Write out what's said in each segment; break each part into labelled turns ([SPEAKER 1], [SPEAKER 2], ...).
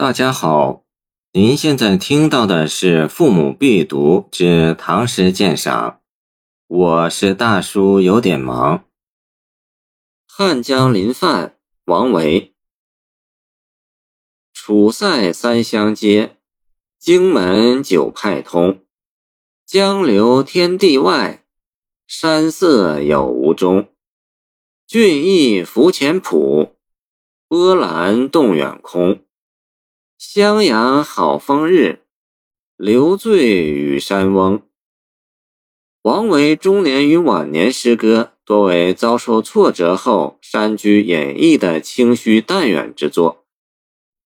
[SPEAKER 1] 大家好，您现在听到的是《父母必读之唐诗鉴赏》，我是大叔，有点忙。汉江临泛，王维。楚塞三湘接，荆门九派通。江流天地外，山色有无中。俊逸浮浅浦，波澜动远空。襄阳好风日，留醉与山翁。王维中年与晚年诗歌多为遭受挫折后山居演绎的清虚淡远之作，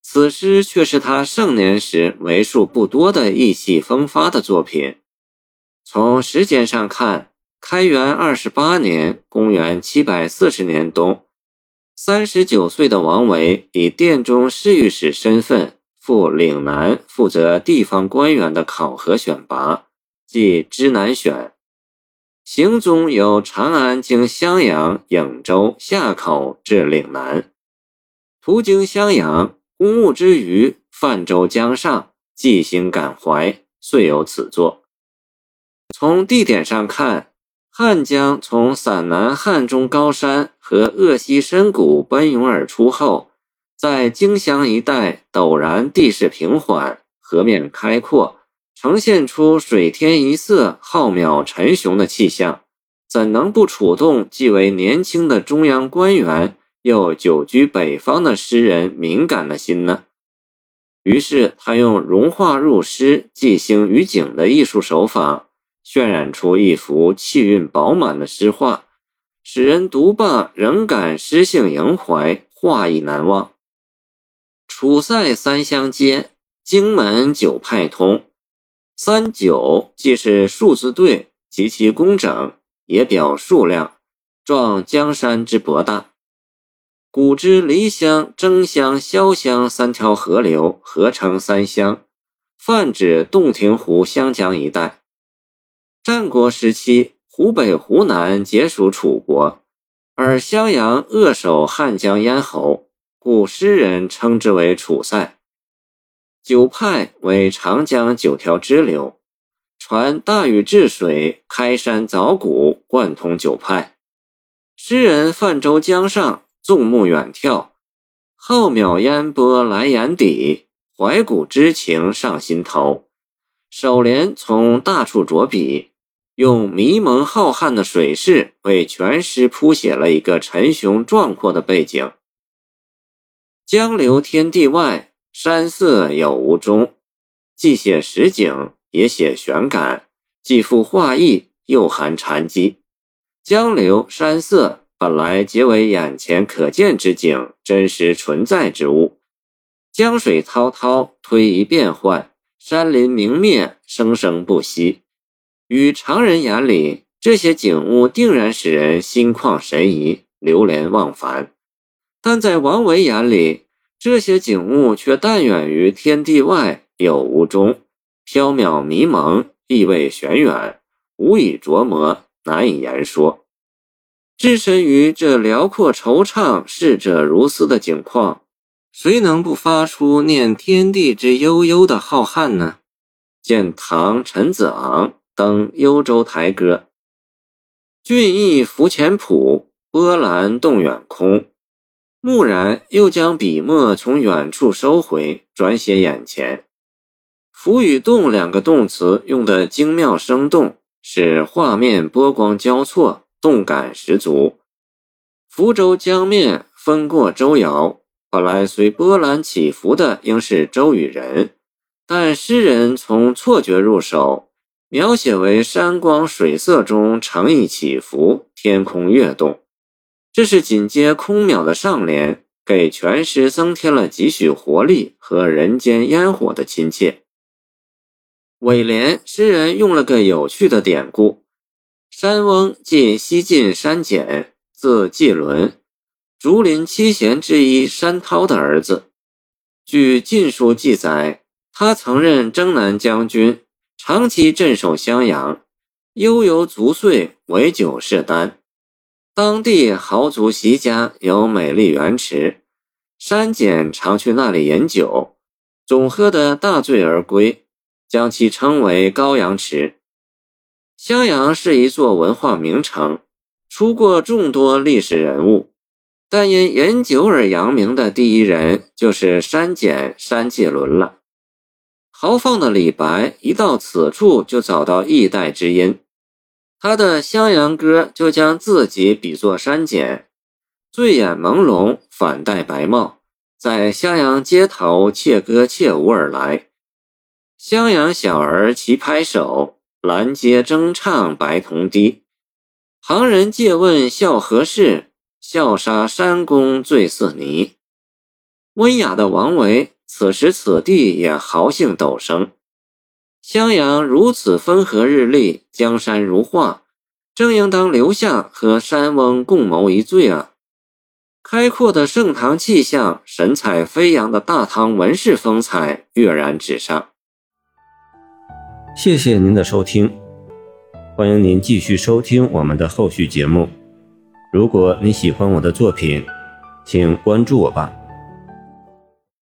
[SPEAKER 1] 此诗却是他盛年时为数不多的意气风发的作品。从时间上看，开元二十八年（公元七百四十年冬），三十九岁的王维以殿中侍御史身份。赴岭南负责地方官员的考核选拔，即知南选。行踪由长安经襄阳、颍州、夏口至岭南，途经襄阳，公务之余泛舟江上，寄心感怀，遂有此作。从地点上看，汉江从陕南汉中高山和鄂西深谷奔涌而出后。在荆襄一带，陡然地势平缓，河面开阔，呈现出水天一色、浩渺沉雄的气象，怎能不触动既为年轻的中央官员又久居北方的诗人敏感的心呢？于是他用融化入诗、寄兴于景的艺术手法，渲染出一幅气韵饱满的诗画，使人读罢仍感诗性萦怀，画意难忘。楚塞三相接，荆门九派通。三九既是数字对，极其工整，也表数量，状江山之博大。古之离乡、争乡、潇湘三条河流合成三湘，泛指洞庭湖湘江一带。战国时期，湖北、湖南皆属楚国，而襄阳扼守汉江咽喉。古诗人称之为楚塞。九派为长江九条支流，传大禹治水，开山凿谷，贯通九派。诗人泛舟江上，纵目远眺，浩渺烟波来眼底，怀古之情上心头。首联从大处着笔，用迷蒙浩瀚的水势为全诗谱写了一个沉雄壮阔的背景。江流天地外，山色有无中。既写实景，也写玄感，既富画意，又含禅机。江流、山色本来皆为眼前可见之景，真实存在之物。江水滔滔，推移变幻；山林明灭，生生不息。与常人眼里，这些景物定然使人心旷神怡，流连忘返。但在王维眼里，这些景物却淡远于天地外，有无中，缥缈迷蒙，意味玄远，无以琢磨，难以言说。置身于这辽阔惆怅、逝者如斯的景况，谁能不发出念天地之悠悠的浩瀚呢？见唐陈子昂登《幽州台歌》：“俊逸浮浅浦，波澜动远空。”蓦然又将笔墨从远处收回，转写眼前。浮与动两个动词用的精妙生动，使画面波光交错，动感十足。福州江面风过舟摇，本来随波澜起伏的应是舟与人，但诗人从错觉入手，描写为山光水色中乘意起伏，天空跃动。这是紧接空渺的上联，给全诗增添了几许活力和人间烟火的亲切。尾联，诗人用了个有趣的典故：山翁即西晋山简，字季伦，竹林七贤之一山涛的儿子。据《晋书》记载，他曾任征南将军，长期镇守襄阳，悠游足岁，为酒是丹。当地豪族席家有美丽园池，山简常去那里饮酒。总喝得大醉而归，将其称为高阳池。襄阳是一座文化名城，出过众多历史人物，但因饮酒而扬名的第一人就是删减山界伦了。豪放的李白一到此处就找到一代之音，他的《襄阳歌》就将自己比作山简，醉眼朦胧，反戴白帽，在襄阳街头窃歌窃舞而来。襄阳小儿齐拍手，拦街争唱白铜笛。旁人借问笑何事？笑杀山公醉似泥。温雅的王维。此时此地也豪兴陡升，襄阳如此风和日丽，江山如画，正应当留下和山翁共谋一醉啊！开阔的盛唐气象，神采飞扬的大唐文士风采跃然纸上。
[SPEAKER 2] 谢谢您的收听，欢迎您继续收听我们的后续节目。如果你喜欢我的作品，请关注我吧。